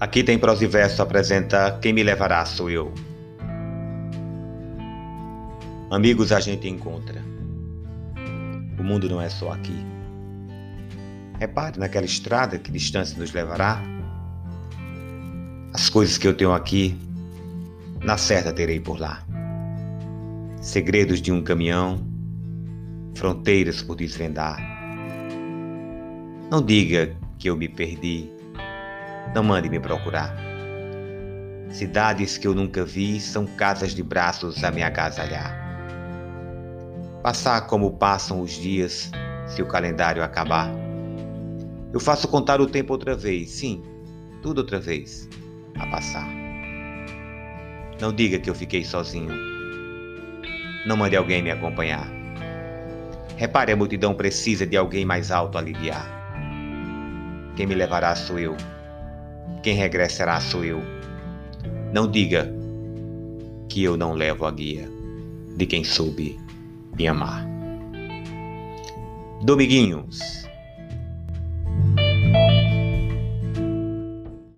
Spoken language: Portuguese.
Aqui tem prosa e verso apresenta Quem me levará sou eu. Amigos a gente encontra. O mundo não é só aqui. Repare naquela estrada que distância nos levará. As coisas que eu tenho aqui, na certa terei por lá. Segredos de um caminhão, fronteiras por desvendar. Não diga que eu me perdi não mande me procurar. Cidades que eu nunca vi são casas de braços a me agasalhar. Passar como passam os dias, se o calendário acabar. Eu faço contar o tempo outra vez, sim, tudo outra vez, a passar. Não diga que eu fiquei sozinho. Não mande alguém me acompanhar. Repare, a multidão precisa de alguém mais alto a aliviar. Quem me levará sou eu. Quem regressará sou eu. Não diga que eu não levo a guia de quem soube me amar. Dominguinhos